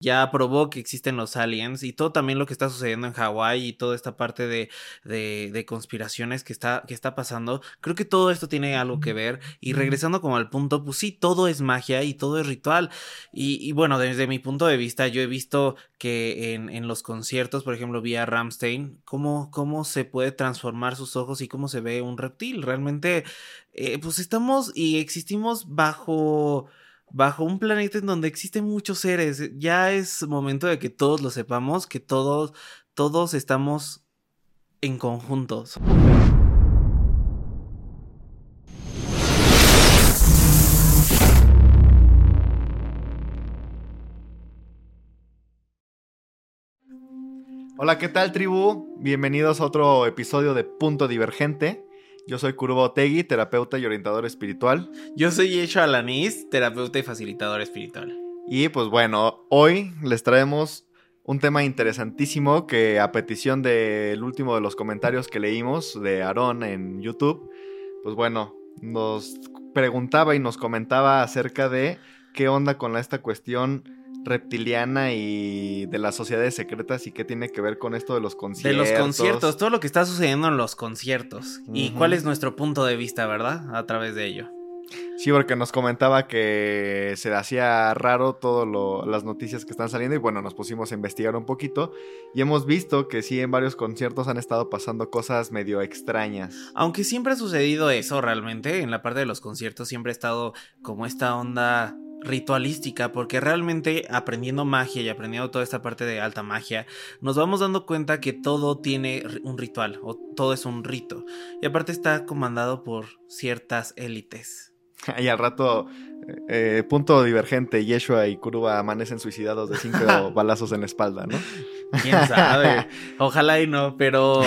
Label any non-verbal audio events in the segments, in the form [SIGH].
ya probó que existen los aliens y todo también lo que está sucediendo en Hawái y toda esta parte de, de, conspiraciones que está, que está pasando, creo que todo esto tiene algo que ver. Y regresando como al punto, pues sí, todo es magia y todo es ritual. Y, bueno, desde mi punto de vista yo he visto que en, en los conciertos, por ejemplo, vía Ramstein, cómo, cómo se puede transformar sus ojos y cómo se ve un reptil, realmente, eh, pues estamos y existimos bajo bajo un planeta en donde existen muchos seres. Ya es momento de que todos lo sepamos, que todos, todos estamos en conjuntos. Hola, ¿qué tal tribu? Bienvenidos a otro episodio de Punto Divergente. Yo soy Kuruba Otegui, terapeuta y orientador espiritual. Yo soy Yesho Alanis, terapeuta y facilitador espiritual. Y pues bueno, hoy les traemos un tema interesantísimo que a petición del último de los comentarios que leímos de Aarón en YouTube, pues bueno, nos preguntaba y nos comentaba acerca de qué onda con esta cuestión reptiliana y de las sociedades secretas y qué tiene que ver con esto de los conciertos. De los conciertos, todo lo que está sucediendo en los conciertos y cuál es nuestro punto de vista, ¿verdad? A través de ello. Sí, porque nos comentaba que se hacía raro todas las noticias que están saliendo y bueno, nos pusimos a investigar un poquito y hemos visto que sí en varios conciertos han estado pasando cosas medio extrañas. Aunque siempre ha sucedido eso realmente, en la parte de los conciertos siempre ha estado como esta onda ritualística, porque realmente aprendiendo magia y aprendiendo toda esta parte de alta magia, nos vamos dando cuenta que todo tiene un ritual o todo es un rito. Y aparte está comandado por ciertas élites. Y al rato, eh, punto divergente, Yeshua y Kuruba amanecen suicidados de cinco [LAUGHS] balazos en la espalda, ¿no? Quién sabe. [LAUGHS] Ojalá y no, pero.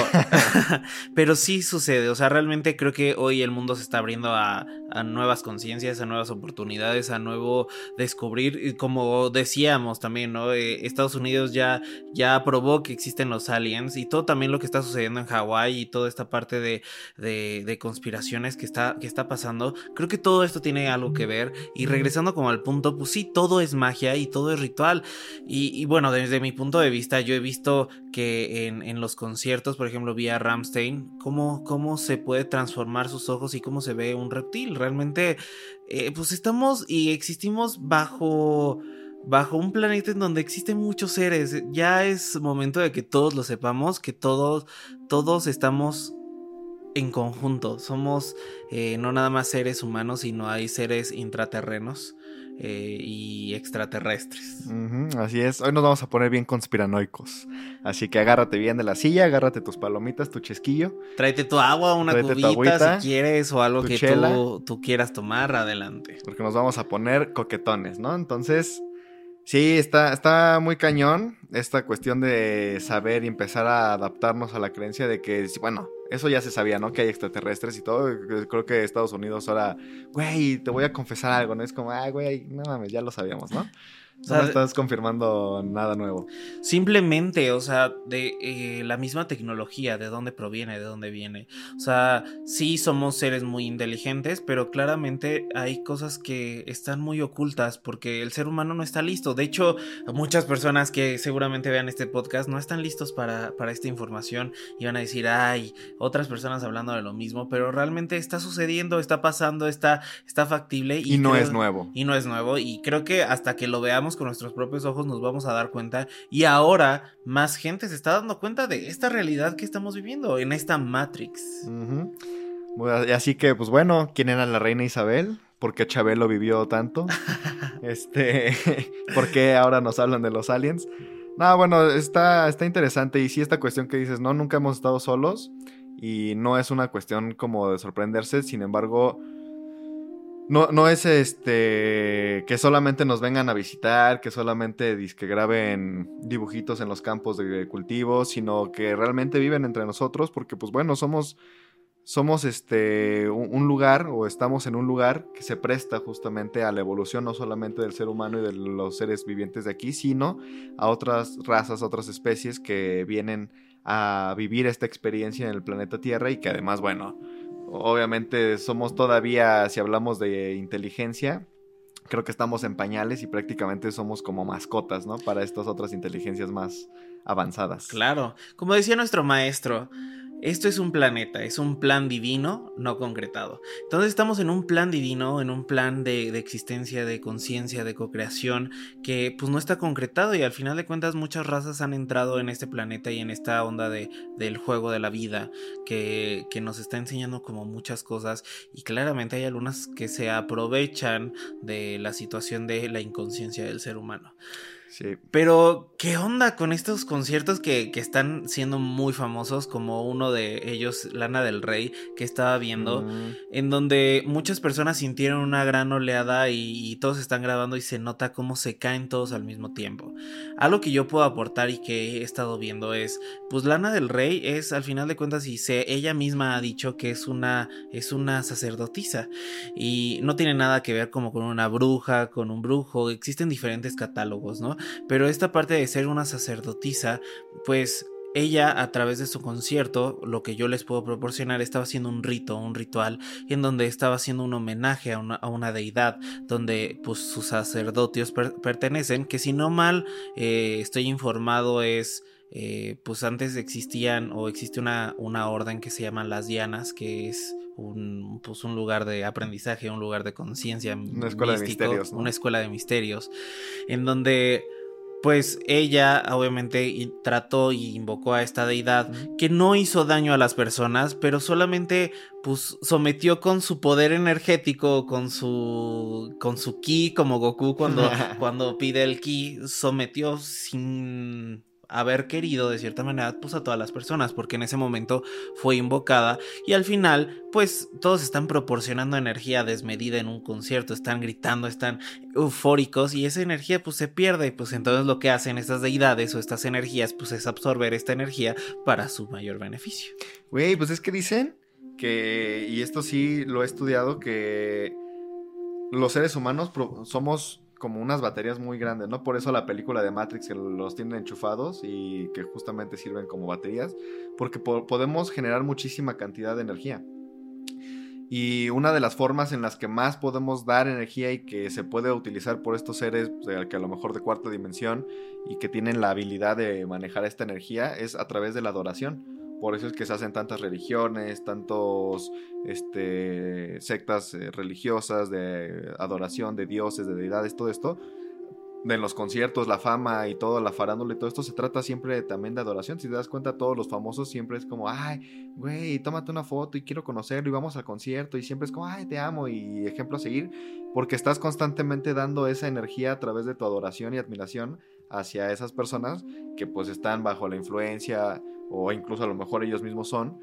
[LAUGHS] pero sí sucede. O sea, realmente creo que hoy el mundo se está abriendo a, nuevas conciencias, a nuevas oportunidades, a nuevo descubrir. Y como decíamos también, ¿no? Eh, Estados Unidos ya, ya aprobó que existen los aliens y todo también lo que está sucediendo en Hawái y toda esta parte de, de, conspiraciones que está, que está pasando. Creo que todo esto tiene algo que ver. Y regresando como al punto, pues sí, todo es magia y todo es ritual. Y, y bueno, desde mi punto de vista, yo he visto que en, los conciertos, por ejemplo, vía Ramstein, cómo, cómo se puede transformar sus ojos y cómo se ve un reptil. Realmente, eh, pues estamos y existimos bajo bajo un planeta en donde existen muchos seres. Ya es momento de que todos lo sepamos, que todos, todos estamos en conjunto. Somos eh, no nada más seres humanos, sino hay seres intraterrenos. Eh, y extraterrestres. así es, hoy nos vamos a poner bien conspiranoicos. Así que agárrate bien de la silla, agárrate tus palomitas, tu chesquillo. Tráete tu agua, una cubita si quieres o algo que tú, tú, quieras tomar, adelante. Porque nos vamos a poner coquetones, ¿no? Entonces, sí, está, está muy cañón esta cuestión de saber y empezar a adaptarnos a la creencia de que, bueno, eso ya se sabía, ¿no? Que hay extraterrestres y todo. Creo que Estados Unidos ahora, güey, te voy a confesar algo, ¿no? Es como, ah, güey, no mames, ya lo sabíamos, ¿no? No estás confirmando nada nuevo. Simplemente, o sea, de eh, la misma tecnología, de dónde proviene, de dónde viene. O sea, sí somos seres muy inteligentes, pero claramente hay cosas que están muy ocultas porque el ser humano no está listo. De hecho, muchas personas que seguramente vean este podcast no están listos para, para esta información y van a decir, ay, otras personas hablando de lo mismo, pero realmente está sucediendo, está pasando, está, está factible. Y, no es nuevo. Y no es nuevo. Y creo que hasta que lo veamos con nuestros propios ojos nos vamos a dar cuenta y ahora más gente se está dando cuenta de esta realidad que estamos viviendo en esta Matrix. Así que, pues bueno, ¿quién era la reina Isabel? ¿Por qué Chabelo vivió tanto? [LAUGHS] este, [LAUGHS] ¿Por qué ahora nos hablan de los aliens? No, bueno, está, está interesante y sí esta cuestión que dices, no, nunca hemos estado solos y no es una cuestión como de sorprenderse, sin embargo, no, no es este que solamente nos vengan a visitar, que solamente que graben dibujitos en los campos de cultivo, sino que realmente viven entre nosotros, porque pues bueno, somos, somos este un lugar o estamos en un lugar que se presta justamente a la evolución no solamente del ser humano y de los seres vivientes de aquí, sino a otras razas, otras especies que vienen a vivir esta experiencia en el planeta Tierra y que además, bueno, Obviamente somos todavía, si hablamos de inteligencia, creo que estamos en pañales y prácticamente somos como mascotas, ¿no? Para estas otras inteligencias más avanzadas. Claro, como decía nuestro maestro, esto es un planeta, es un plan divino no concretado. Entonces estamos en un plan divino, en un plan de, existencia, de conciencia, de co-creación, que pues no está concretado y al final de cuentas muchas razas han entrado en este planeta y en esta onda de, del juego de la vida que, que nos está enseñando como muchas cosas y claramente hay algunas que se aprovechan de la situación de la inconsciencia del ser humano. Pero, ¿qué onda con estos conciertos que, están siendo muy famosos? Como uno de ellos, Lana del Rey, que estaba viendo, mm. en donde muchas personas sintieron una gran oleada y, todos están grabando y se nota cómo se caen todos al mismo tiempo. Algo que yo puedo aportar y que he estado viendo es, pues Lana del Rey es, al final de cuentas, y se, ella misma ha dicho que es una, es una sacerdotisa y no tiene nada que ver como con una bruja, con un brujo, existen diferentes catálogos, ¿no? Pero esta parte de ser una sacerdotisa, pues ella a través de su concierto, lo que yo les puedo proporcionar, estaba haciendo un rito, un ritual, en donde estaba haciendo un homenaje a una, deidad, donde pues sus sacerdotios pertenecen, que si no mal eh, estoy informado es... Eh, pues antes existían o existe una, una orden que se llama las Dianas, que es un, pues un lugar de aprendizaje, un lugar de conciencia. Una escuela de misterios. Una escuela de misterios, en donde pues ella obviamente trató y invocó a esta deidad que no hizo daño a las personas, pero solamente pues sometió con su poder energético, con su con su ki como Goku cuando [LAUGHS] cuando pide el ki, sometió sin haber querido de cierta manera pues a todas las personas porque en ese momento fue invocada y al final pues todos están proporcionando energía desmedida en un concierto, están gritando, están eufóricos y esa energía pues se pierde pues entonces lo que hacen estas deidades o estas energías pues es absorber esta energía para su mayor beneficio. Güey, pues es que dicen que, y esto sí lo he estudiado, que los seres humanos somos como unas baterías muy grandes, ¿no? Por eso la película de Matrix que los tienen enchufados y que justamente sirven como baterías, porque podemos generar muchísima cantidad de energía. Y una de las formas en las que más podemos dar energía y que se puede utilizar por estos seres pues, que a lo mejor de cuarta dimensión y que tienen la habilidad de manejar esta energía es a través de la adoración. Por eso es que se hacen tantas religiones, tantos este, sectas eh, religiosas de adoración de dioses, de deidades, todo esto. De los conciertos, la fama y todo, la farándula y todo esto se trata siempre también de adoración. Si te das cuenta, todos los famosos siempre es como, ay, güey, tómate una foto y quiero conocerlo y vamos al concierto. Y siempre es como, ay, te amo y ejemplo a seguir. Porque estás constantemente dando esa energía a través de tu adoración y admiración hacia esas personas que pues están bajo la influencia o incluso a lo mejor ellos mismos son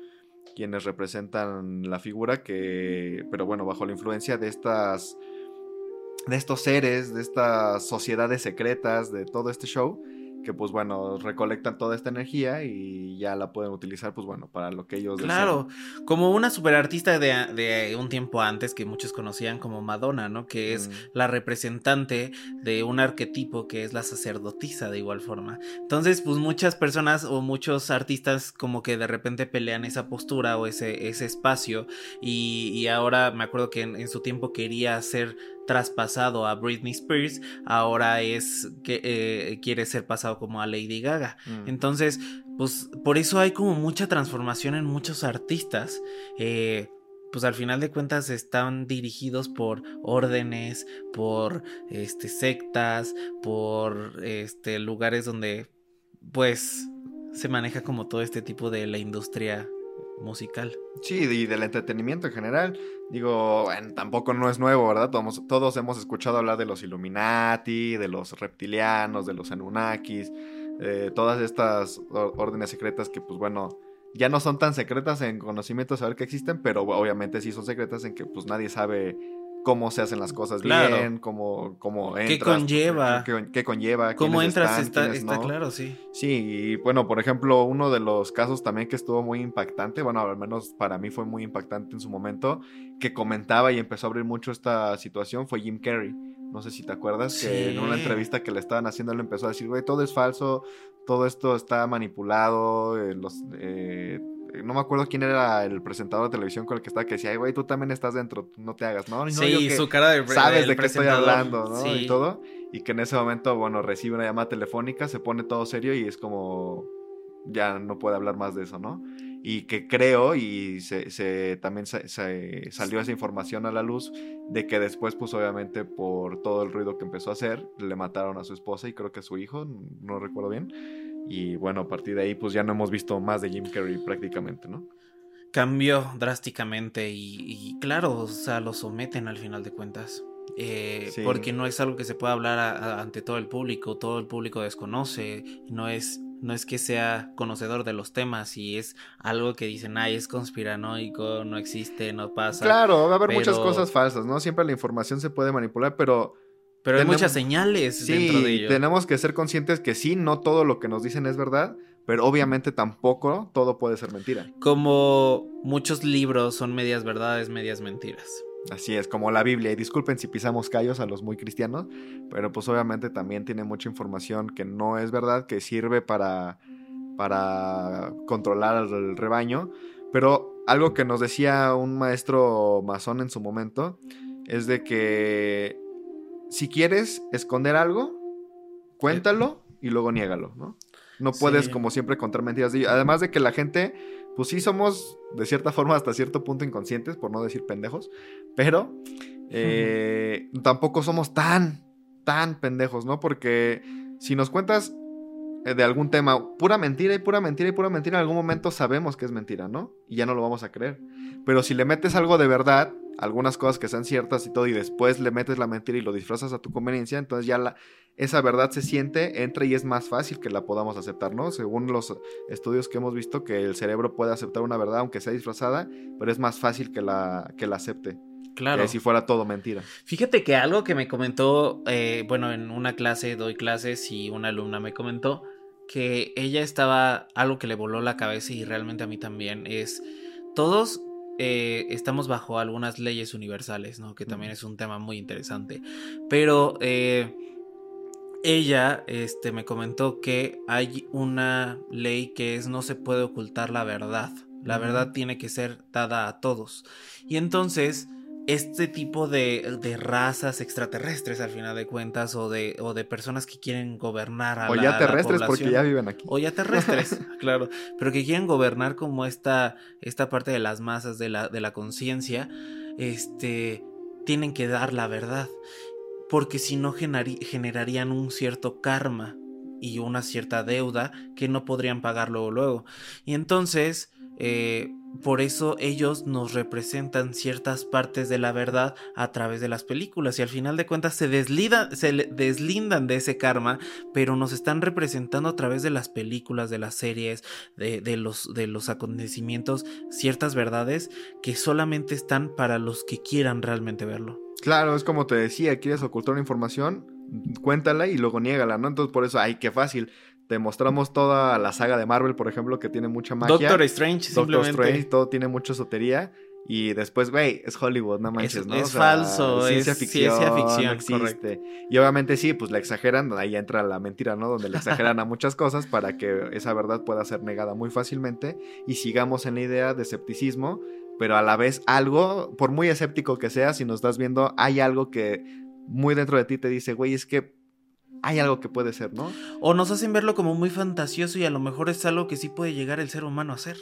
quienes representan la figura que, pero bueno, bajo la influencia de estas, de estos seres, de estas sociedades secretas, de todo este show, que pues bueno, recolectan toda esta energía y ya la pueden utilizar pues bueno, para lo que ellos Claro, como una superartista de, de un tiempo antes que muchos conocían como Madonna, ¿no? Que es mm. la representante de un arquetipo que es la sacerdotisa de igual forma. Entonces, pues muchas personas o muchos artistas como que de repente pelean esa postura o ese, ese espacio y, ahora me acuerdo que en su tiempo quería hacer traspasado a Britney Spears, ahora es que eh, quiere ser pasado como a Lady Gaga. Mm. Entonces, pues por eso hay como mucha transformación en muchos artistas. Eh, pues al final de cuentas están dirigidos por órdenes, por este sectas, por este lugares donde pues se maneja como todo este tipo de la industria musical. Sí, y del entretenimiento en general. Digo, bueno, tampoco no es nuevo, ¿verdad? Todos, hemos escuchado hablar de los Illuminati, de los reptilianos, de los Anunnakis, todas estas órdenes secretas que, pues bueno, ya no son tan secretas en conocimiento saber que existen, pero obviamente sí son secretas en que pues nadie sabe cómo se hacen las cosas bien, cómo, cómo entras. ¿Qué conlleva? ¿Qué, conlleva? ¿Cómo entras? está, está claro, sí. Sí, y bueno, por ejemplo, uno de los casos también que estuvo muy impactante, bueno, al menos para mí fue muy impactante en su momento, que comentaba y empezó a abrir mucho esta situación, fue Jim Carrey. No sé si te acuerdas que en una entrevista que le estaban haciendo le empezó a decir, güey, todo es falso, todo esto está manipulado, eh, los... Eh, no me acuerdo quién era el presentador de televisión con el que estaba, que decía, güey, tú también estás dentro, no te hagas, ¿no? sí, su cara de Sabes de qué estoy hablando, ¿no? Y todo. Y que en ese momento, bueno, recibe una llamada telefónica, se pone todo serio y es como, ya no puede hablar más de eso, ¿no? y que creo, y se, también se, salió esa información a la luz, de que después, pues obviamente por todo el ruido que empezó a hacer, le mataron a su esposa y creo que a su hijo, no recuerdo bien. Y bueno, a partir de ahí, pues ya no hemos visto más de Jim Carrey prácticamente, ¿no? Cambió drásticamente y, claro, o sea, lo someten al final de cuentas. Eh, porque no es algo que se pueda hablar ante todo el público, todo el público desconoce, no es no es que sea conocedor de los temas y es algo que dicen, ay, es conspiranoico, no existe, no pasa. Claro, va a haber muchas cosas falsas, ¿no? Siempre la información se puede manipular, pero... Pero hay muchas señales dentro de ello. tenemos que ser conscientes que sí, no todo lo que nos dicen es verdad, pero obviamente tampoco todo puede ser mentira. Como muchos libros son medias verdades, medias mentiras. Así es, como la Biblia. Y disculpen si pisamos callos a los muy cristianos, pero pues obviamente también tiene mucha información que no es verdad, que sirve para, para controlar al rebaño. Pero algo que nos decía un maestro masón en su momento es de que si quieres esconder algo, cuéntalo y luego niégalo, ¿no? No puedes como siempre contar mentiras. Además de que la gente pues sí somos de cierta forma hasta cierto punto inconscientes, por no decir pendejos, pero eh, tampoco somos tan, tan pendejos, ¿no? Porque si nos cuentas eh, de algún tema, pura mentira y pura mentira y pura mentira, en algún momento sabemos que es mentira, ¿no? Y ya no lo vamos a creer. Pero si le metes algo de verdad, algunas cosas que sean ciertas y todo, y después le metes la mentira y lo disfrazas a tu conveniencia, entonces ya la, esa verdad se siente, entra y es más fácil que la podamos aceptar, ¿no? Según los estudios que hemos visto, que el cerebro puede aceptar una verdad aunque sea disfrazada, pero es más fácil que la, que la acepte. Claro. Que si fuera todo mentira. Fíjate que algo que me comentó, eh, bueno, en una clase, doy clases y una alumna me comentó que ella estaba, algo que le voló la cabeza y realmente a mí también, es todos eh, estamos bajo algunas leyes universales, ¿no? Que también es un tema muy interesante. Pero eh, ella este, me comentó que hay una ley que es no se puede ocultar la verdad. La verdad tiene que ser dada a todos. Y entonces este tipo de, de, razas extraterrestres al final de cuentas o de, o de personas que quieren gobernar a o ya terrestres porque ya viven aquí. O ya terrestres [LAUGHS] claro. Pero que quieren gobernar como esta esta parte de las masas de la, de la conciencia este tienen que dar la verdad. Porque si no generarían un cierto karma y una cierta deuda que no podrían pagar luego luego. Y entonces eh, por eso ellos nos representan ciertas partes de la verdad a través de las películas y al final de cuentas se, se deslindan de ese karma, pero nos están representando a través de las películas, de las series, de, los, de los acontecimientos, ciertas verdades que solamente están para los que quieran realmente verlo. Claro, es como te decía, quieres ocultar una información, cuéntala y luego niégala, ¿no? Entonces por eso, ay, qué fácil te mostramos toda la saga de Marvel, por ejemplo, que tiene mucha magia. Doctor Strange, Doctor Strange, todo tiene mucha esotería. Y después, güey, es Hollywood, no manches, ¿no? Es falso, ciencia ficción. Ciencia ficción, existe. Y obviamente sí, pues la exageran, ahí entra la mentira, ¿no? Donde le exageran a muchas cosas para que esa verdad pueda ser negada muy fácilmente y sigamos en la idea de escepticismo, pero a la vez algo, por muy escéptico que seas, si nos estás viendo, hay algo que muy dentro de ti te dice, güey, es que hay algo que puede ser, ¿no? O nos hacen verlo como muy fantasioso y a lo mejor es algo que sí puede llegar el ser humano a hacer.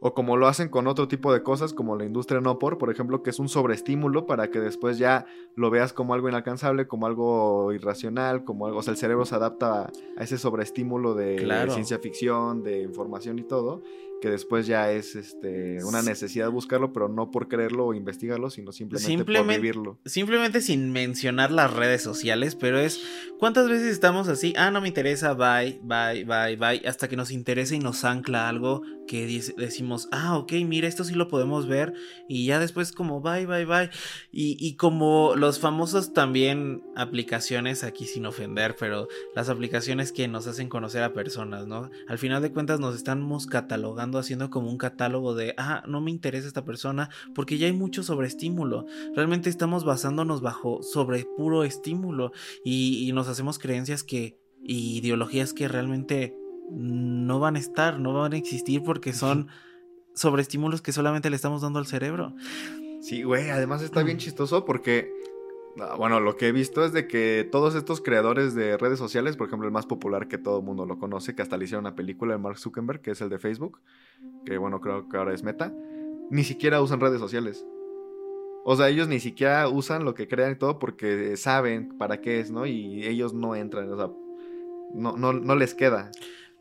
O como lo hacen con otro tipo de cosas, como la industria no por, por ejemplo, que es un sobreestímulo para que después ya lo veas como algo inalcanzable, como algo irracional, como algo. O sea, el cerebro se adapta a ese sobreestímulo de ciencia ficción, de información y todo que después ya es este, una necesidad de buscarlo, pero no por quererlo o investigarlo, sino simplemente, por vivirlo. Simplemente sin mencionar las redes sociales, pero es cuántas veces estamos así, ah, no me interesa, bye, bye, bye, bye, hasta que nos interesa y nos ancla algo que decimos, ah, ok, mira, esto sí lo podemos ver, y ya después como bye, bye, bye, y, y como los famosos también aplicaciones, aquí sin ofender, pero las aplicaciones que nos hacen conocer a personas, ¿no? Al final de cuentas nos estamos catalogando haciendo como un catálogo de, ah, no me interesa esta persona, porque ya hay mucho sobreestímulo. Realmente estamos basándonos bajo sobre puro estímulo y, nos hacemos creencias que, y ideologías que realmente no van a estar, no van a existir porque son sobreestímulos que solamente le estamos dando al cerebro. Sí, güey, además está bien chistoso porque, bueno, lo que he visto es de que todos estos creadores de redes sociales, por ejemplo, el más popular que todo el mundo lo conoce, que hasta le hicieron una película de Mark Zuckerberg, que es el de Facebook, que bueno, creo que ahora es Meta, ni siquiera usan redes sociales. O sea, ellos ni siquiera usan lo que crean y todo porque saben para qué es, ¿no? Y ellos no entran, o sea, no, no, no les queda.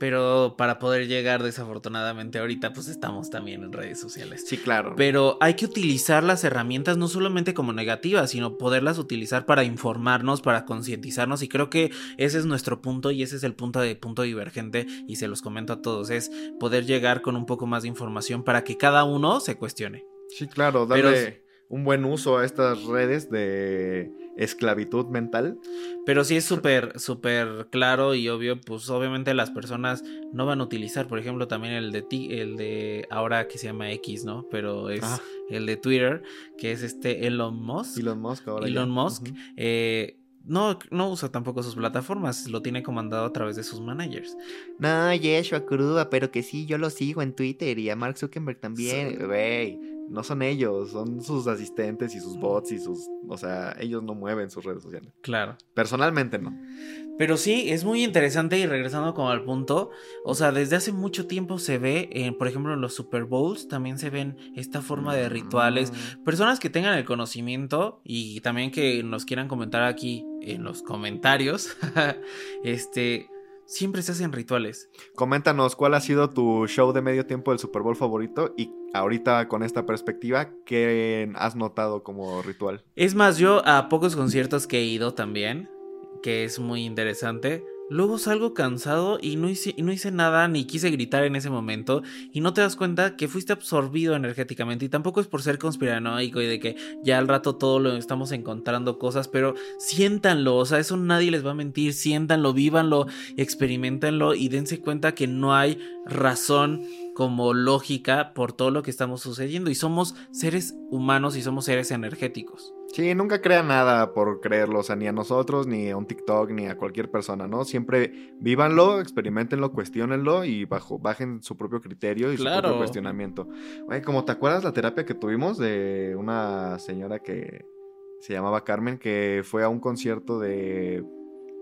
Pero para poder llegar desafortunadamente ahorita pues estamos también en redes sociales. Sí, claro. Pero hay que utilizar las herramientas no solamente como negativas, sino poderlas utilizar para informarnos, para concientizarnos y creo que ese es nuestro punto y ese es el punto de punto divergente y se los comento a todos, es poder llegar con un poco más de información para que cada uno se cuestione. Sí, claro, darle un buen uso a estas redes de esclavitud mental. Pero sí es súper, súper claro y obvio, pues obviamente las personas no van a utilizar, por ejemplo, también el de ti, el de ahora que se llama X, ¿no? Pero es ah. el de Twitter, que es este Elon Musk. Elon Musk ahora. Elon Musk. eh, no, no usa tampoco sus plataformas, lo tiene comandado a través de sus managers. No, Yeshua Cruda, pero que sí, yo lo sigo en Twitter y a Mark Zuckerberg también, güey. No son ellos, son sus asistentes y sus bots y sus... O sea, ellos no mueven sus redes sociales. Claro. Personalmente no. Pero sí, es muy interesante y regresando como al punto, o sea, desde hace mucho tiempo se ve, por ejemplo, en los Super Bowls también se ven esta forma de rituales. Mm. Personas que tengan el conocimiento y también que nos quieran comentar aquí en los comentarios, [LAUGHS] este, siempre se hacen rituales. Coméntanos cuál ha sido tu show de medio tiempo del Super Bowl favorito y ahorita con esta perspectiva, ¿qué has notado como ritual? Es más, yo a pocos conciertos que he ido también, que es muy interesante. Luego salgo cansado y no, hice, no hice nada ni quise gritar en ese momento y no te das cuenta que fuiste absorbido energéticamente y tampoco es por ser conspiranoico y de que ya al rato todo lo estamos encontrando cosas, pero siéntanlo, o sea, eso nadie les va a mentir, siéntanlo, vívanlo, experimentenlo y dense cuenta que no hay razón como lógica por todo lo que estamos sucediendo y somos seres humanos y somos seres energéticos. Sí, nunca crean nada por creerlo, o sea, ni a nosotros, ni a un TikTok, ni a cualquier persona, ¿no? Siempre vívanlo, experimentenlo, cuestionenlo y bajo, bajen su propio criterio y su propio cuestionamiento. Oye, como te acuerdas la terapia que tuvimos de una señora que se llamaba Carmen, que fue a un concierto de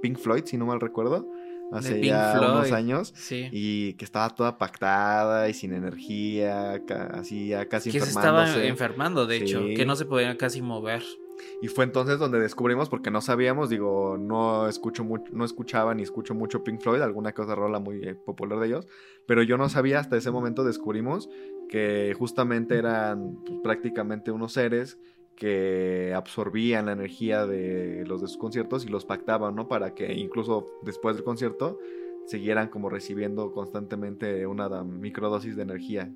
Pink Floyd, si no mal recuerdo hace ya unos años y que estaba toda pactada y sin energía, así ya casi que se estaba enfermando, de hecho, que no se podía casi mover. Y fue entonces donde descubrimos, porque no sabíamos, digo, no escucho mucho, no escuchaba ni escucho mucho Pink Floyd, alguna cosa rola muy eh, popular de ellos, pero yo no sabía, hasta ese momento descubrimos que justamente eran pues, prácticamente unos seres que absorbían la energía de los de sus conciertos y los pactaban, ¿no? Para que incluso después del concierto siguieran como recibiendo constantemente una microdosis de energía.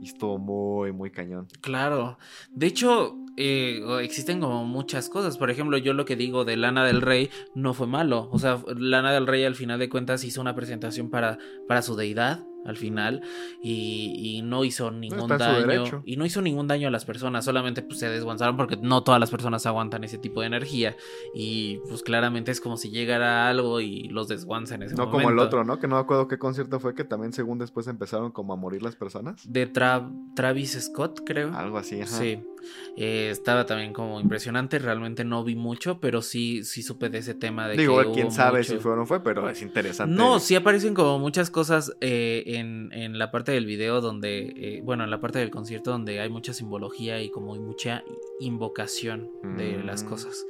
Y estuvo muy, muy cañón. Claro. De hecho, eh, existen como muchas cosas. Por ejemplo, yo lo que digo de Lana del Rey no fue malo. O sea, Lana del Rey al final de cuentas hizo una presentación para, para su deidad al final y, no hizo ningún daño y no hizo ningún daño a las personas solamente pues se desguanzaron porque no todas las personas aguantan ese tipo de energía y pues claramente es como si llegara algo y los desguanza en ese no como el otro no que no me acuerdo qué concierto fue que también según después empezaron como a morir las personas de Travis Scott creo algo así ajá. sí eh, estaba también como impresionante. Realmente no vi mucho, pero sí, sí supe de ese tema de Digo, quién sabe si fue o no fue, pero es interesante. No, sí aparecen como muchas cosas eh, en, en, la parte del video donde, eh, bueno, en la parte del concierto donde hay mucha simbología y como mucha invocación de las mm. cosas.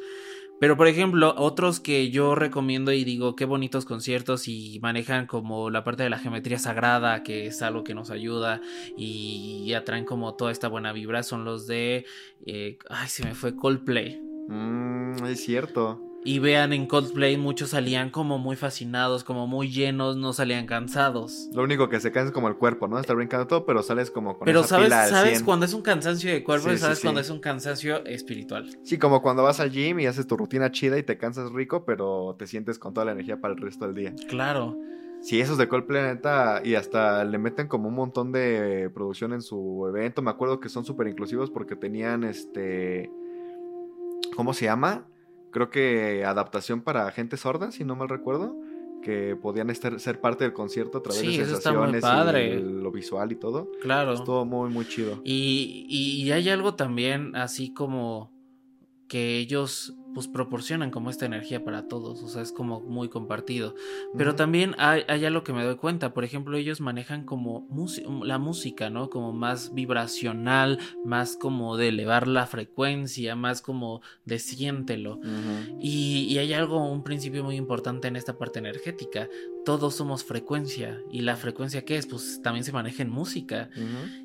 Pero por ejemplo, otros que yo recomiendo y digo qué bonitos conciertos y manejan como la parte de la geometría sagrada, que es algo que nos ayuda y, atraen como toda esta buena vibra, son los de... Eh, ay, se me fue Coldplay. Mm, es cierto. Y vean en Coldplay muchos salían como muy fascinados, como muy llenos, no salían cansados. Lo único que se cansa es como el cuerpo, ¿no? Está brincando todo, pero sales como con Pero sabes, sabes cuando es un cansancio de cuerpo y sabes cuando es un cansancio espiritual. Sí, como cuando vas al gym y haces tu rutina chida y te cansas rico, pero te sientes con toda la energía para el resto del día. Claro. Sí, esos de Coldplay, neta, y hasta le meten como un montón de producción en su evento. Me acuerdo que son súper inclusivos porque tenían este. ¿Cómo se llama? Creo que adaptación para gente sorda, si no mal recuerdo, que podían estar, ser parte del concierto a través Sí, de sensaciones padre. y lo visual y todo. Claro. Estuvo muy, muy chido. Y, y hay algo también así como que ellos pues proporcionan como esta energía para todos, o sea, es como muy compartido. Pero también hay, hay algo que me doy cuenta, por ejemplo, ellos manejan como músi- la música, ¿no? Como más vibracional, más como de elevar la frecuencia, más como de siéntelo. Ujú. Y, y hay algo, un principio muy importante en esta parte energética. Todos somos frecuencia. ¿Y la frecuencia qué es? Pues también se maneja en música.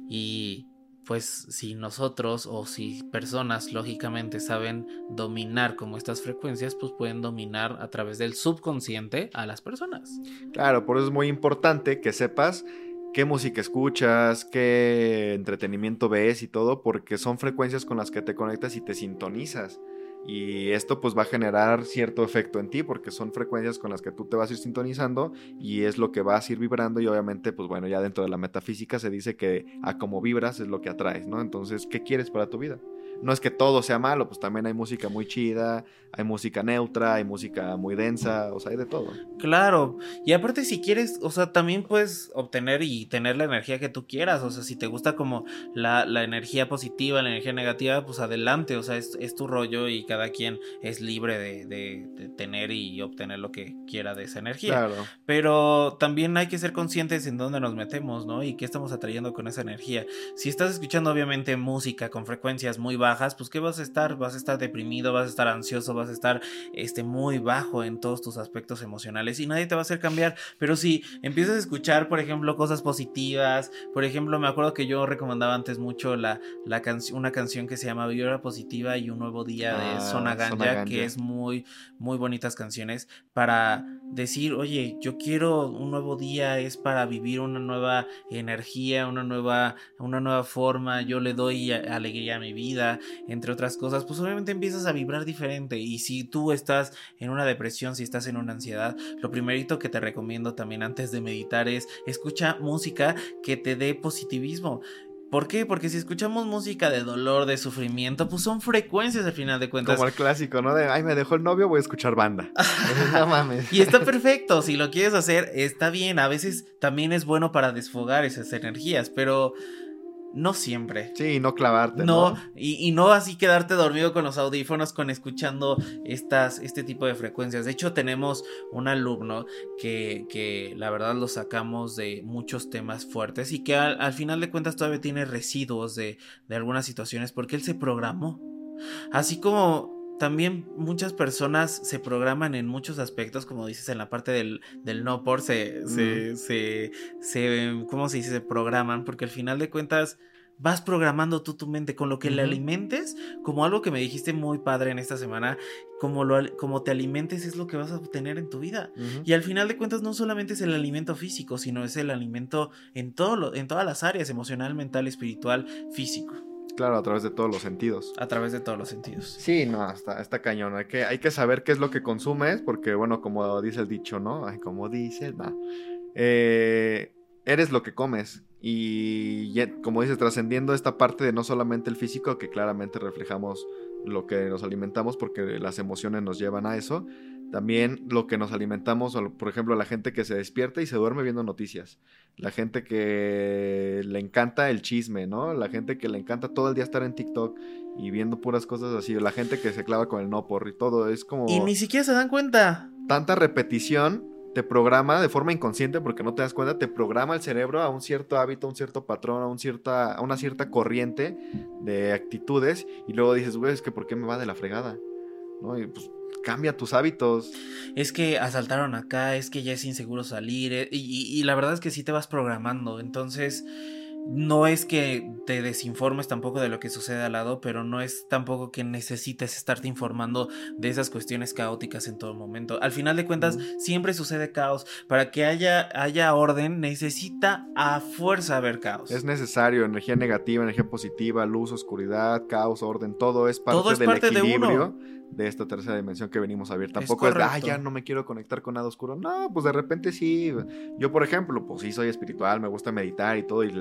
Y pues si nosotros o si personas lógicamente saben dominar como estas frecuencias, pues pueden dominar a través del subconsciente a las personas. Claro, por eso es muy importante que sepas qué música escuchas, qué entretenimiento ves y todo, porque son frecuencias con las que te conectas y te sintonizas. Y esto pues va a generar cierto efecto en ti, porque son frecuencias con las que tú te vas a ir sintonizando y es lo que vas a ir vibrando y obviamente pues bueno, ya dentro de la metafísica se dice que a como vibras es lo que atraes, ¿no? Entonces, ¿qué quieres para tu vida? No es que todo sea malo, pues también hay música muy chida, hay música neutra, hay música muy densa, o sea, hay de todo. Claro, y aparte si quieres, o sea, también puedes obtener y tener la energía que tú quieras, o sea, si te gusta como la, la energía positiva, la energía negativa, pues adelante, o sea, es, es tu rollo y cada quien es libre de, de- de tener y obtener lo que quiera de esa energía. Claro. Pero también hay que ser conscientes en dónde nos metemos, ¿no? Y qué estamos atrayendo con esa energía. Si estás escuchando obviamente música con frecuencias muy bajas, pues ¿qué vas a estar? Vas a estar deprimido, vas a estar ansioso, vas a estar este, muy bajo en todos tus aspectos emocionales y nadie te va a hacer cambiar. Pero si empiezas a escuchar, por ejemplo, cosas positivas, por ejemplo, me acuerdo que yo recomendaba antes mucho la, la canc- una canción que se llama Vibra Positiva y un nuevo día de Ah, Zona Zona Ganja, Ganja. que es muy, muy bonitas canciones para decir, oye, yo quiero un nuevo día, es para vivir una nueva energía, una nueva, una nueva forma, yo le doy alegría a mi vida, entre otras cosas, pues obviamente empiezas a vibrar diferente. Y si tú estás en una depresión, si estás en una ansiedad, lo primerito que te recomiendo también antes de meditar es escucha música que te dé positivismo. ¿Por qué? Porque si escuchamos música de dolor, de sufrimiento, pues son frecuencias al final de cuentas. Como el clásico, ¿no? De, ay, me dejó el novio, voy a escuchar banda. [LAUGHS] no mames. [LAUGHS] Y está perfecto, si lo quieres hacer, está bien. A veces también es bueno para desfogar esas energías, pero no siempre. Sí, no clavarte, No, ¿no? y, y no así quedarte dormido con los audífonos, con escuchando estas, este tipo de frecuencias. De hecho, tenemos un alumno que, que la verdad lo sacamos de muchos temas fuertes y que al, al final de cuentas todavía tiene residuos de, de algunas situaciones porque él se programó. Así como también muchas personas se programan en muchos aspectos, como dices, en la parte del, del no por, se, se, se, se, ¿cómo se dice? Se programan, porque al final de cuentas vas programando tú tu mente con lo que le alimentes, como algo que me dijiste muy padre en esta semana, como, lo, como te alimentes es lo que vas a obtener en tu vida. Y al final de cuentas no solamente es el alimento físico, sino es el alimento en, todo lo- en todas las áreas, emocional, mental, espiritual, físico, Claro, a través de todos los sentidos. a través de todos los sentidos. Sí, no, está, está cañón. Hay que, hay que saber qué es lo que consumes, porque, bueno, como dice el dicho, ¿no? Ay, como dice, no. Eh, eres lo que comes. Y como dices, trascendiendo esta parte de no solamente el físico, que claramente reflejamos lo que nos alimentamos, porque las emociones nos llevan a eso. También lo que nos alimentamos, por ejemplo, la gente que se despierta y se duerme viendo noticias. La gente que le encanta el chisme, ¿no? La gente que le encanta todo el día estar en TikTok y viendo puras cosas así. La gente que se clava con el no por y todo. Es como Y ni siquiera se dan cuenta. tanta repetición te programa de forma inconsciente porque no te das cuenta, te programa el cerebro a un cierto hábito, a un cierto patrón, a, un cierta, a una cierta corriente de actitudes y luego dices, güey, es que ¿por qué me va de la fregada? ¿No? Y pues cambia tus hábitos. Es que asaltaron acá, es que ya es inseguro salir. eh, y, la verdad es que sí te vas programando. Entonces, no es que te desinformes tampoco de lo que sucede al lado, pero no es tampoco que necesites estarte informando de esas cuestiones caóticas en todo momento. Al final de cuentas, siempre sucede caos. Para que haya, haya orden, necesita a fuerza haber caos. Es necesario energía negativa, energía positiva, luz, oscuridad, caos, orden, todo es parte Todo es del parte de equilibrio uno. De, esta tercera dimensión que venimos a ver. Tampoco es, de, ah, ya no me quiero conectar con nada oscuro. No, pues de repente sí. Yo, por ejemplo, pues sí soy espiritual, me gusta meditar y todo, y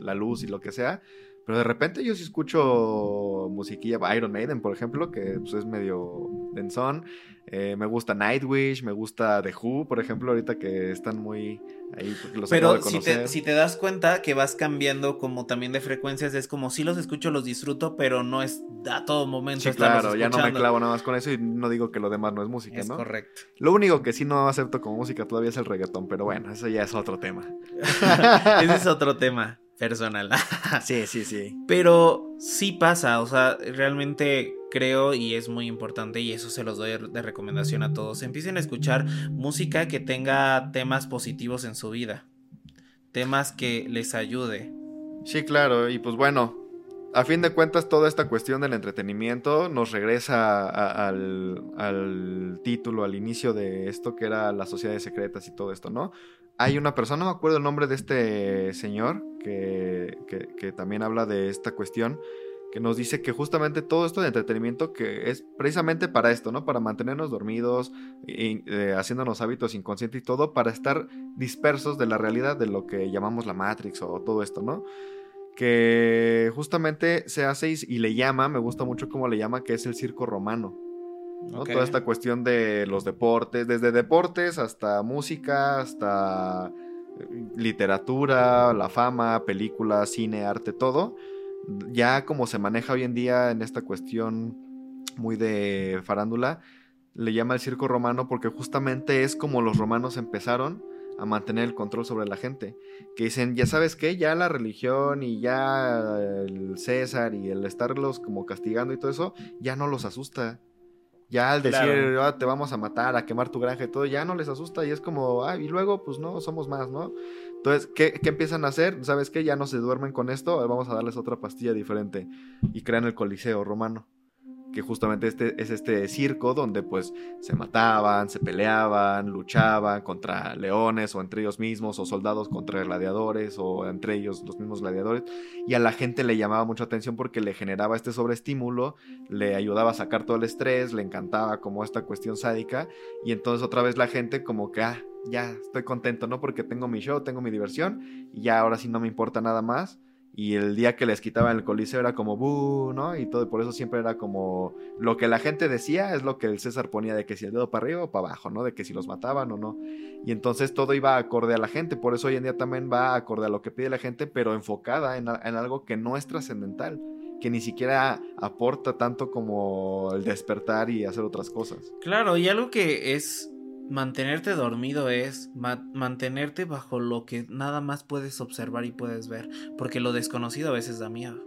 la luz y lo que sea. Pero de repente yo sí escucho musiquilla Iron Maiden, por ejemplo, que pues, es medio densón. Eh, me gusta Nightwish, me gusta The Who, por ejemplo, ahorita que están muy ahí. Los Pero si te, si te, das cuenta que vas cambiando como también de frecuencias, es como si los escucho, los disfruto, pero no es a todo momento. Sí, claro, ya no me clavo nada más con eso y no digo que lo demás no es música, es correcto. Lo único que sí no acepto como música todavía es el reggaetón, pero bueno, eso ya es otro tema. [LAUGHS] Ese es otro tema personal. [LAUGHS] sí, sí, sí. Pero sí pasa, o sea, realmente creo y es muy importante y eso se los doy de recomendación a todos. Empiecen a escuchar música que tenga temas positivos en su vida. Temas que les ayude. Sí, claro, y pues bueno, a fin de cuentas toda esta cuestión del entretenimiento nos regresa al, al, título, al inicio de esto que era las sociedades secretas y todo esto, ¿no? Hay una persona, no me acuerdo el nombre de este señor, que, también habla de esta cuestión, que nos dice que justamente todo esto de entretenimiento que es precisamente para esto, ¿no? Para mantenernos dormidos, y, eh, haciéndonos hábitos inconscientes y todo, para estar dispersos de la realidad de lo que llamamos la Matrix o todo esto, ¿no? Que justamente se hace y le llama, me gusta mucho cómo le llama, que es el circo romano. Toda esta cuestión de los deportes, desde deportes hasta música, hasta eh, literatura, la fama, películas, cine, arte, todo. Ya como se maneja hoy en día en esta cuestión muy de farándula, le llama el circo romano porque justamente es como los romanos empezaron a mantener el control sobre la gente. Que dicen, ya sabes qué, ya la religión y ya el César y el estarlos como castigando y todo eso, ya no los asusta. Ya al decir, ah, te vamos a matar, a quemar tu granja y todo, ya no les asusta y es como, ah, y luego, pues no, somos más, ¿no? Entonces, ¿qué, ¿qué, empiezan a hacer? ¿Sabes qué? Ya no se duermen con esto, vamos a darles otra pastilla diferente. Y crean el Coliseo romano que justamente este, es este circo donde pues se mataban, se peleaban, luchaban contra leones o entre ellos mismos o soldados contra gladiadores o entre ellos los mismos gladiadores y a la gente le llamaba mucha atención porque le generaba este sobreestímulo, le ayudaba a sacar todo el estrés, le encantaba como esta cuestión sádica y entonces otra vez la gente como que ah, ya estoy contento, ¿no? Porque tengo mi show, tengo mi diversión y ya ahora sí no me importa nada más y el día que les quitaban el coliseo era como buh, ¿no? Y todo, por eso siempre era como lo que la gente decía es lo que el César ponía de que si el dedo para arriba o para abajo, ¿no? De que si los mataban o no. Y entonces todo iba acorde a la gente, por eso hoy en día también va acorde a lo que pide la gente, pero enfocada en, en algo que no es trascendental, que ni siquiera aporta tanto como el despertar y hacer otras cosas. Claro, y algo que es mantenerte dormido es mantenerte bajo lo que nada más puedes observar y puedes ver, porque lo desconocido a veces da miedo.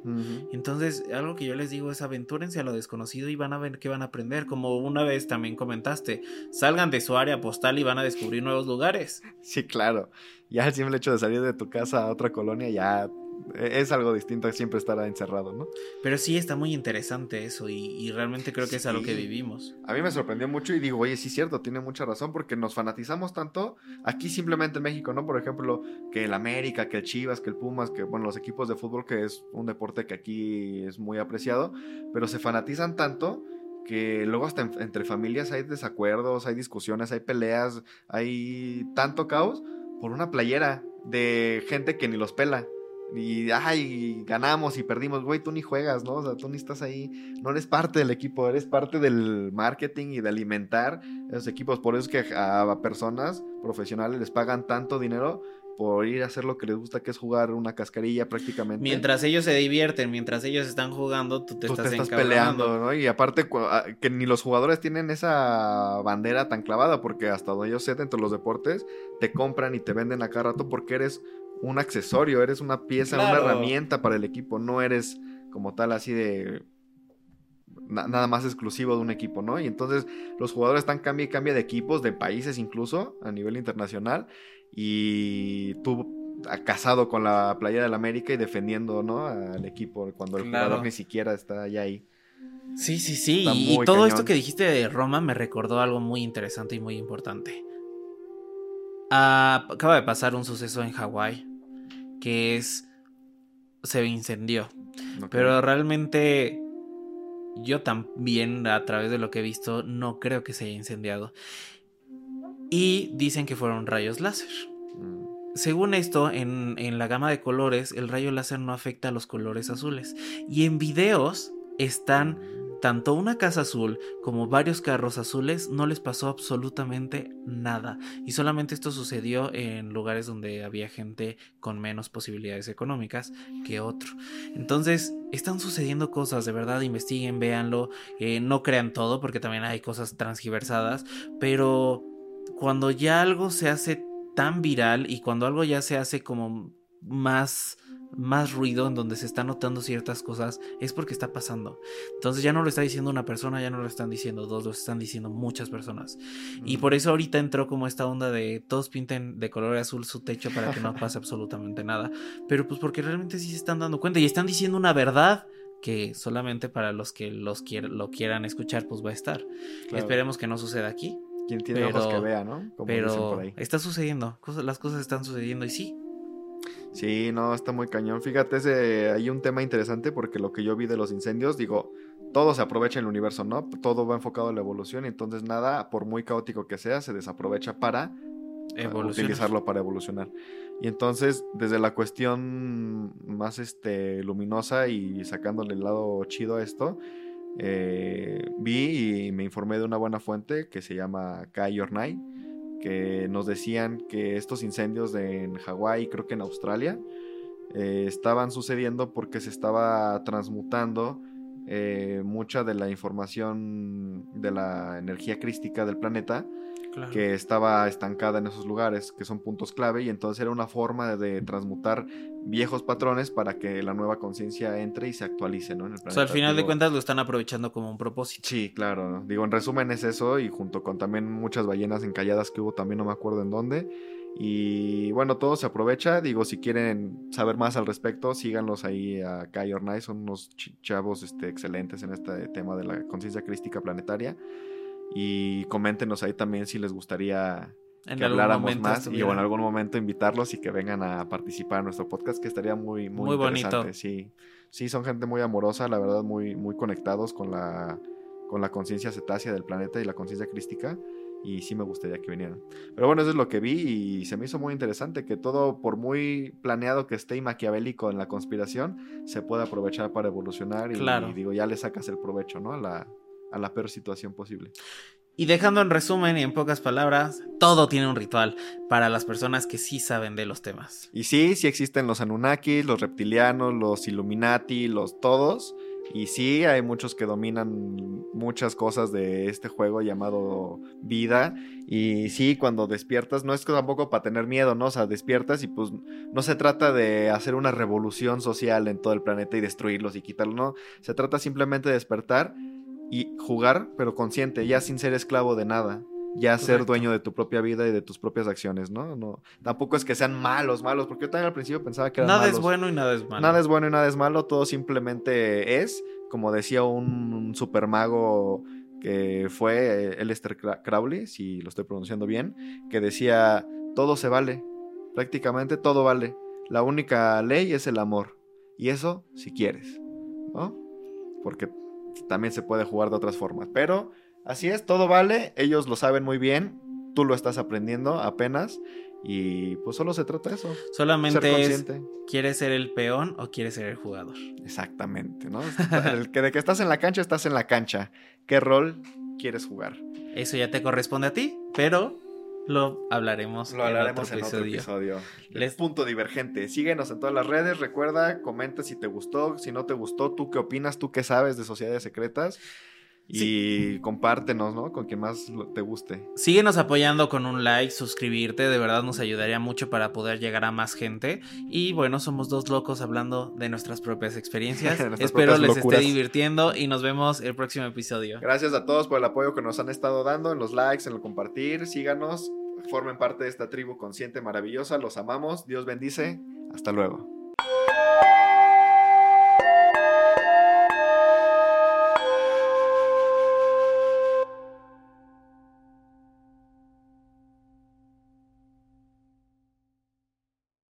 Entonces, algo que yo les digo es aventúrense a lo desconocido y van a ver qué van a aprender, como una vez también comentaste, salgan de su área postal y van a descubrir nuevos lugares. Sí, claro. Ya el simple hecho de salir de tu casa a otra colonia ya es algo distinto a siempre estar encerrado, ¿no? Pero sí está muy interesante eso y, realmente creo que es algo que vivimos. A mí me sorprendió mucho y digo, oye, sí es cierto, tiene mucha razón porque nos fanatizamos tanto aquí simplemente en México, ¿no? Por ejemplo, que el América, que el Chivas, que el Pumas, que bueno, los equipos de fútbol, que es un deporte que aquí es muy apreciado, pero se fanatizan tanto que luego hasta entre familias hay desacuerdos, hay discusiones, hay peleas, hay tanto caos por una playera de gente que ni los pela. Y, ay, ganamos y perdimos, güey, tú ni juegas, ¿no? O sea, tú ni estás ahí, no eres parte del equipo, eres parte del marketing y de alimentar esos equipos. Por eso es que a personas profesionales les pagan tanto dinero por ir a hacer lo que les gusta, que es jugar una cascarilla prácticamente. Mientras ellos se divierten, mientras ellos están jugando, tú te estás, te peleando, ¿no? Y aparte que ni los jugadores tienen esa bandera tan clavada, porque hasta donde yo sé, dentro de los deportes, te compran y te venden a cada rato porque eres un accesorio, eres una pieza, una herramienta para el equipo, no eres como tal así de nada más exclusivo de un equipo, ¿no? Y entonces los jugadores están cambia y cambia de equipos, de países incluso, a nivel internacional, y tú casado con la playa del América y defendiendo, ¿no? Al equipo cuando el jugador ni siquiera está ya ahí. Sí, sí, sí. y todo esto que dijiste de Roma me recordó algo muy interesante y muy importante. Ah, acaba de pasar un suceso en Hawái que es se incendió. Pero realmente yo también a través de lo que he visto no creo que se haya incendiado. Y dicen que fueron rayos láser. Mm. Según esto, en, en, la gama de colores, el rayo láser no afecta a los colores azules. Y en videos están tanto una casa azul como varios carros azules no les pasó absolutamente nada. Y solamente esto sucedió en lugares donde había gente con menos posibilidades económicas que otro. Entonces, están sucediendo cosas, de verdad, investiguen, véanlo, eh, no crean todo porque también hay cosas transgiversadas, pero cuando ya algo se hace tan viral y cuando algo ya se hace como más más ruido en donde se están notando ciertas cosas es porque está pasando. Entonces ya no lo está diciendo una persona, ya no lo están diciendo dos, lo están diciendo muchas personas. Y por eso ahorita entró como esta onda de todos pinten de color azul su techo para que no [LAUGHS] pase absolutamente nada. Pero pues porque realmente sí se están dando cuenta y están diciendo una verdad que solamente para los que los lo quieran escuchar pues va a estar. Esperemos que no suceda aquí. Quien tiene ojos que vea, ¿no? pero está sucediendo, las cosas están sucediendo y sí. Sí, no, está muy cañón. Fíjate, ese, hay un tema interesante porque lo que yo vi de los incendios, digo, todo se aprovecha en el universo, ¿no? Todo va enfocado a la evolución y entonces nada, por muy caótico que sea, se desaprovecha para utilizarlo para evolucionar. Y entonces, desde la cuestión más este, luminosa y sacándole el lado chido a esto, eh, vi y me informé de una buena fuente que se llama Kai Ornai, que nos decían que estos incendios en Hawái, creo que en Australia, eh, estaban sucediendo porque se estaba transmutando eh, mucha de la información de la energía crística del planeta que estaba estancada en esos lugares, que son puntos clave, y entonces era una forma de, transmutar viejos patrones para que la nueva conciencia entre y se actualice, ¿no? En el planeta. O sea, al final de cuentas lo están aprovechando como un propósito. Sí, claro. Digo, en resumen es eso, y junto con también muchas ballenas encalladas que hubo, también no me acuerdo en dónde. Y bueno, todo se aprovecha. Digo, si quieren saber más al respecto, síganlos ahí a Kai Ornai. Son unos chavos este, excelentes en este tema de la conciencia crística planetaria. Y coméntenos ahí también si les gustaría que habláramos más y o en algún momento invitarlos y que vengan a participar en nuestro podcast, que estaría muy, muy, interesante. Bonito. Sí. sí, son gente muy amorosa, la verdad, muy, muy conectados con la, con la conciencia cetácea del planeta y la conciencia crística. Y sí me gustaría que vinieran. Pero bueno, eso es lo que vi y se me hizo muy interesante que todo, por muy planeado que esté y maquiavélico en la conspiración, se puede aprovechar para evolucionar y, y digo, ya le sacas el provecho, ¿no? A la, a la peor situación posible. Y dejando en resumen y en pocas palabras, todo tiene un ritual para las personas que sí saben de los temas. Y sí, sí existen los Anunnaki, los reptilianos, los Illuminati, los todos. Y sí, hay muchos que dominan muchas cosas de este juego llamado vida. Y sí, cuando despiertas, no es tampoco para tener miedo, ¿no? O sea, despiertas y pues no se trata de hacer una revolución social en todo el planeta y destruirlos y quitarlos, no. Se trata simplemente de despertar y jugar, pero consciente, ya sin ser esclavo de nada. Ya ser dueño de tu propia vida y de tus propias acciones, ¿no? no Tampoco es que sean malos, malos, porque yo también al principio pensaba que eran nada malos. es bueno y nada es malo. Nada es bueno y nada es malo, todo simplemente es, como decía un, super mago que fue Lester Crowley, si lo estoy pronunciando bien, que decía, todo se vale, prácticamente todo vale. La única ley es el amor. Y eso si quieres, ¿no? Porque también se puede jugar de otras formas. Pero así es, todo vale, ellos lo saben muy bien, tú lo estás aprendiendo apenas. Y pues solo se trata de eso. Solamente es, ¿quieres ser el peón o quieres ser el jugador? Exactamente, ¿no? [LAUGHS] el que de que estás en la cancha, estás en la cancha. ¿Qué rol quieres jugar? Eso ya te corresponde a ti, pero lo hablaremos, Lo hablaremos en otro, episodio. Les... Punto divergente. Síguenos en todas las redes. Recuerda, comenta si te gustó, si no te gustó, tú qué opinas, tú qué sabes de sociedades secretas. Y compártenos, ¿no? Con quien más te guste. Síguenos apoyando con un like, suscribirte, de verdad nos ayudaría mucho para poder llegar a más gente. Y bueno, somos dos locos hablando de nuestras propias experiencias. [LAUGHS] Espero les esté divirtiendo y nos vemos el próximo episodio. Gracias a todos por el apoyo que nos han estado dando en los likes, en el compartir. Síganos, formen parte de esta tribu consciente maravillosa. Los amamos. Dios bendice. Hasta luego.